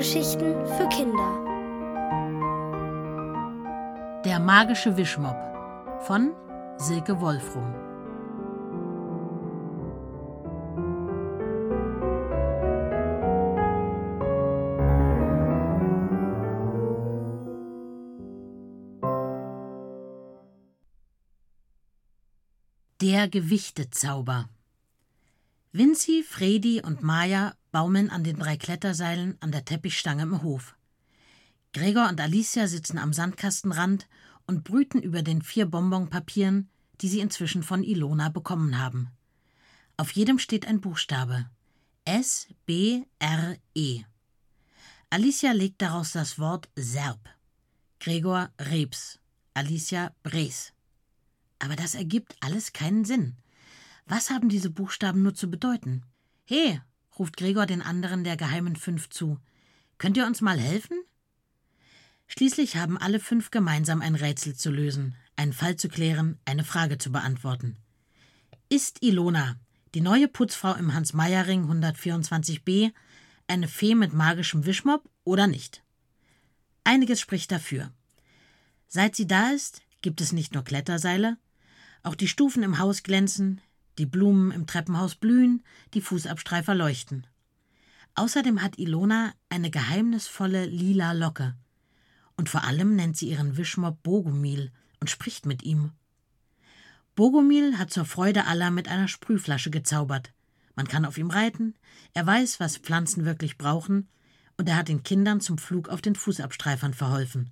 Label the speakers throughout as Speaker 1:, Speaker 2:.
Speaker 1: Hörgeschichten für Kinder.
Speaker 2: Der magische Wischmopp von Silke Wolfrum. Der Gewichtezauber. Vinci, Fredi und Maya baumeln an den drei Kletterseilen an der Teppichstange im Hof. Gregor und Alicia sitzen am Sandkastenrand und brüten über den vier Bonbonpapieren, die sie inzwischen von Ilona bekommen haben. Auf jedem steht ein Buchstabe. S, B, R, E. Alicia legt daraus das Wort Serb. Gregor Rebs. Alicia Bres. Aber das ergibt alles keinen Sinn. Was haben diese Buchstaben nur zu bedeuten? He, ruft Gregor den anderen der geheimen fünf zu. Könnt ihr uns mal helfen? Schließlich haben alle fünf gemeinsam ein Rätsel zu lösen, einen Fall zu klären, eine Frage zu beantworten. Ist Ilona, die neue Putzfrau im Hans-Meyer-Ring 124b, eine Fee mit magischem Wischmopp oder nicht? Einiges spricht dafür. Seit sie da ist, gibt es nicht nur Kletterseile, auch die Stufen im Haus glänzen, die Blumen im Treppenhaus blühen, die Fußabstreifer leuchten. Außerdem hat Ilona eine geheimnisvolle lila Locke. Und vor allem nennt sie ihren Wischmopp Bogomil und spricht mit ihm. Bogomil hat zur Freude aller mit einer Sprühflasche gezaubert. Man kann auf ihm reiten, er weiß, was Pflanzen wirklich brauchen, und er hat den Kindern zum Flug auf den Fußabstreifern verholfen.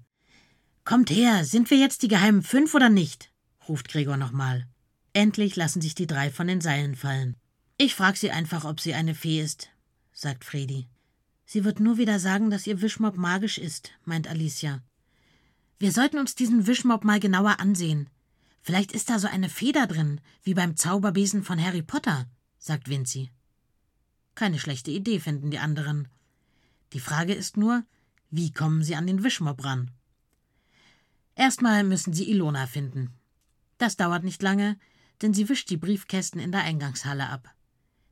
Speaker 2: Kommt her, sind wir jetzt die geheimen fünf oder nicht? ruft Gregor nochmal. Endlich lassen sich die drei von den Seilen fallen. Ich frag sie einfach, ob sie eine Fee ist, sagt Fredi. Sie wird nur wieder sagen, dass ihr Wischmopp magisch ist, meint Alicia. Wir sollten uns diesen Wischmopp mal genauer ansehen. Vielleicht ist da so eine Feder drin, wie beim Zauberbesen von Harry Potter, sagt Vinci. Keine schlechte Idee, finden die anderen. Die Frage ist nur, wie kommen sie an den Wischmopp ran? Erstmal müssen sie Ilona finden. Das dauert nicht lange, denn sie wischt die Briefkästen in der Eingangshalle ab.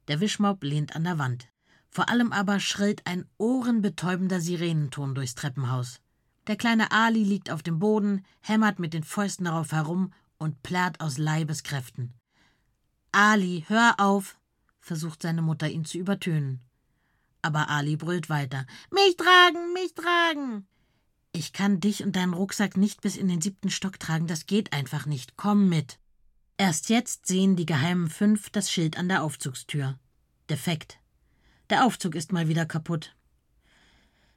Speaker 2: Der Wischmob lehnt an der Wand. Vor allem aber schrillt ein ohrenbetäubender Sirenenton durchs Treppenhaus. Der kleine Ali liegt auf dem Boden, hämmert mit den Fäusten darauf herum und plärrt aus Leibeskräften. Ali, hör auf, versucht seine Mutter ihn zu übertönen. Aber Ali brüllt weiter. Mich tragen, mich tragen. Ich kann dich und deinen Rucksack nicht bis in den siebten Stock tragen, das geht einfach nicht. Komm mit. Erst jetzt sehen die geheimen fünf das Schild an der Aufzugstür. Defekt. Der Aufzug ist mal wieder kaputt.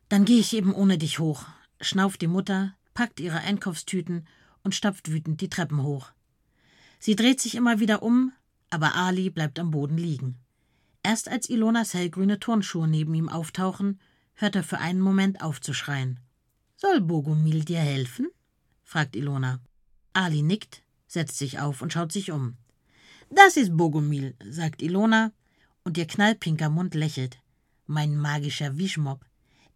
Speaker 2: Dann gehe ich eben ohne dich hoch, schnauft die Mutter, packt ihre Einkaufstüten und stapft wütend die Treppen hoch. Sie dreht sich immer wieder um, aber Ali bleibt am Boden liegen. Erst als Ilonas hellgrüne Turnschuhe neben ihm auftauchen, hört er für einen Moment auf zu schreien. Soll Bogomil dir helfen? fragt Ilona. Ali nickt, setzt sich auf und schaut sich um. Das ist Bogomil, sagt Ilona, und ihr knallpinker Mund lächelt. Mein magischer Wischmob.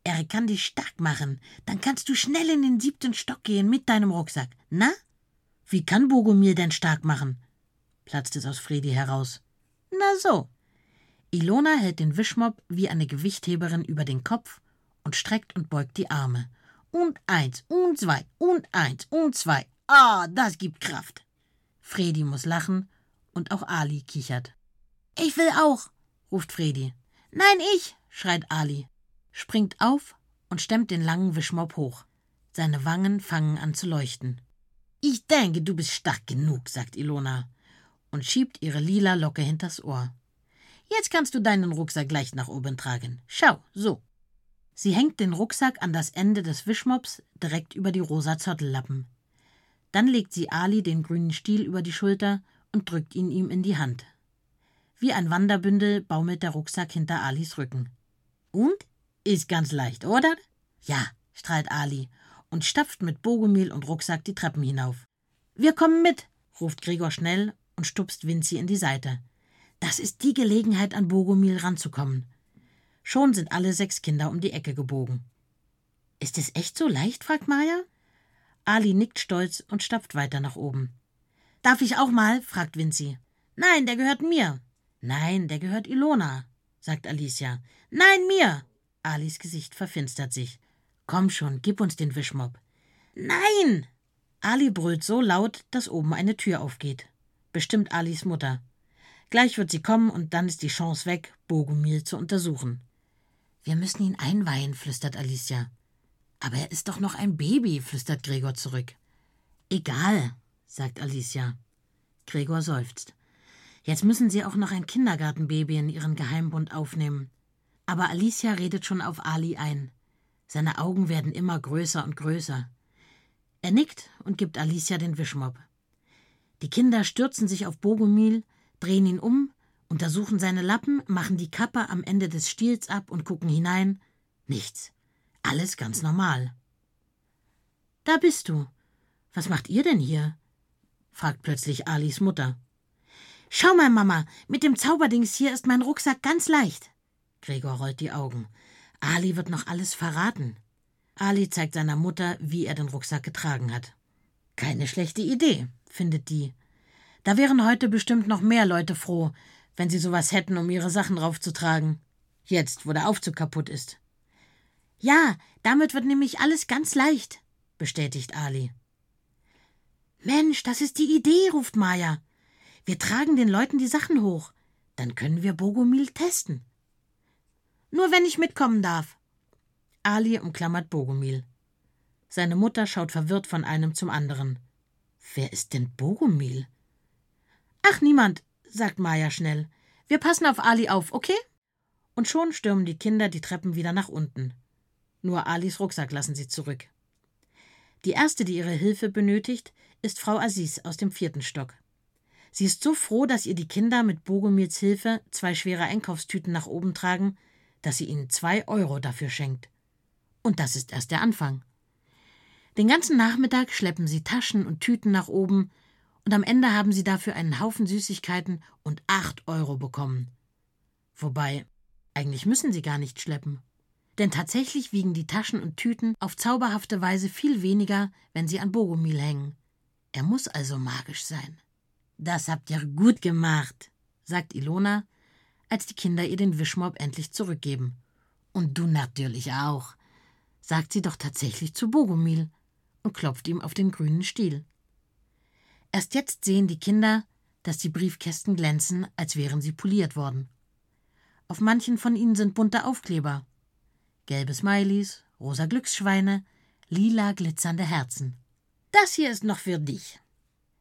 Speaker 2: Er kann dich stark machen. Dann kannst du schnell in den siebten Stock gehen mit deinem Rucksack. Na? Wie kann Bogomil denn stark machen? platzt es aus Fredi heraus. Na so. Ilona hält den Wischmob wie eine Gewichtheberin über den Kopf und streckt und beugt die Arme und eins und zwei und eins und zwei. Ah, das gibt Kraft. Fredi muss lachen und auch Ali kichert. Ich will auch, ruft Fredi. Nein, ich, schreit Ali, springt auf und stemmt den langen Wischmopp hoch. Seine Wangen fangen an zu leuchten. Ich denke, du bist stark genug, sagt Ilona und schiebt ihre lila Locke hinters Ohr. Jetzt kannst du deinen Rucksack gleich nach oben tragen. Schau, so. Sie hängt den Rucksack an das Ende des Wischmops direkt über die rosa Zottellappen. Dann legt sie Ali den grünen Stiel über die Schulter und drückt ihn ihm in die Hand. Wie ein Wanderbündel baumelt der Rucksack hinter Alis Rücken. Und? Ist ganz leicht, oder? Ja, strahlt Ali und stapft mit Bogomil und Rucksack die Treppen hinauf. Wir kommen mit, ruft Gregor schnell und stupst Vinci in die Seite. Das ist die Gelegenheit, an Bogomil ranzukommen. Schon sind alle sechs Kinder um die Ecke gebogen. Ist es echt so leicht? fragt Maja. Ali nickt stolz und stapft weiter nach oben. Darf ich auch mal? fragt Vinci. Nein, der gehört mir. Nein, der gehört Ilona, sagt Alicia. Nein, mir. Alis Gesicht verfinstert sich. Komm schon, gib uns den Wischmopp. Nein! Ali brüllt so laut, dass oben eine Tür aufgeht. Bestimmt Alis Mutter. Gleich wird sie kommen und dann ist die Chance weg, Bogomil zu untersuchen. Wir müssen ihn einweihen, flüstert Alicia. Aber er ist doch noch ein Baby, flüstert Gregor zurück. Egal, sagt Alicia. Gregor seufzt. Jetzt müssen sie auch noch ein Kindergartenbaby in ihren Geheimbund aufnehmen. Aber Alicia redet schon auf Ali ein. Seine Augen werden immer größer und größer. Er nickt und gibt Alicia den Wischmopp. Die Kinder stürzen sich auf Bogomil, drehen ihn um, untersuchen seine Lappen, machen die Kappe am Ende des Stiels ab und gucken hinein. Nichts. Alles ganz normal. Da bist du. Was macht ihr denn hier? fragt plötzlich Alis Mutter. Schau mal, Mama, mit dem Zauberdings hier ist mein Rucksack ganz leicht. Gregor rollt die Augen. Ali wird noch alles verraten. Ali zeigt seiner Mutter, wie er den Rucksack getragen hat. Keine schlechte Idee, findet die. Da wären heute bestimmt noch mehr Leute froh, wenn sie sowas hätten, um ihre Sachen raufzutragen. Jetzt, wo der Aufzug kaputt ist. Ja, damit wird nämlich alles ganz leicht, bestätigt Ali. Mensch, das ist die Idee, ruft Maja. Wir tragen den Leuten die Sachen hoch. Dann können wir Bogomil testen. Nur wenn ich mitkommen darf. Ali umklammert Bogomil. Seine Mutter schaut verwirrt von einem zum anderen. Wer ist denn Bogomil? Ach, niemand, sagt Maja schnell. Wir passen auf Ali auf, okay? Und schon stürmen die Kinder die Treppen wieder nach unten. Nur Alis Rucksack lassen sie zurück. Die erste, die ihre Hilfe benötigt, ist Frau Aziz aus dem vierten Stock. Sie ist so froh, dass ihr die Kinder mit Bogomils Hilfe zwei schwere Einkaufstüten nach oben tragen, dass sie ihnen zwei Euro dafür schenkt. Und das ist erst der Anfang. Den ganzen Nachmittag schleppen sie Taschen und Tüten nach oben, und am Ende haben sie dafür einen Haufen Süßigkeiten und acht Euro bekommen. Wobei, eigentlich müssen sie gar nicht schleppen. Denn tatsächlich wiegen die Taschen und Tüten auf zauberhafte Weise viel weniger, wenn sie an Bogomil hängen. Er muss also magisch sein. Das habt ihr gut gemacht, sagt Ilona als die Kinder ihr den Wischmob endlich zurückgeben. Und du natürlich auch, sagt sie doch tatsächlich zu Bogomil und klopft ihm auf den grünen Stiel. Erst jetzt sehen die Kinder, dass die Briefkästen glänzen, als wären sie poliert worden. Auf manchen von ihnen sind bunte Aufkleber. Gelbe Smileys, rosa Glücksschweine, lila glitzernde Herzen. Das hier ist noch für dich.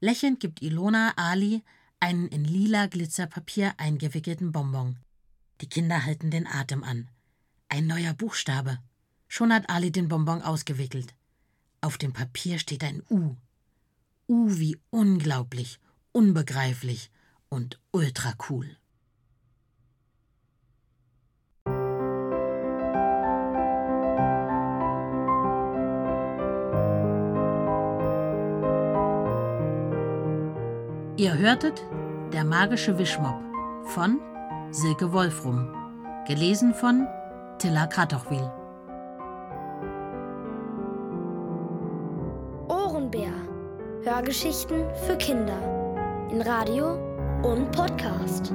Speaker 2: Lächelnd gibt Ilona Ali einen in lila Glitzerpapier eingewickelten Bonbon. Die Kinder halten den Atem an. Ein neuer Buchstabe. Schon hat Ali den Bonbon ausgewickelt. Auf dem Papier steht ein U. U wie unglaublich, unbegreiflich und ultra cool. Ihr hörtet Der magische Wischmopp von Silke Wolfrum, gelesen von Tilla Kratochwil.
Speaker 1: Ohrenbär. Hörgeschichten für Kinder in Radio und Podcast.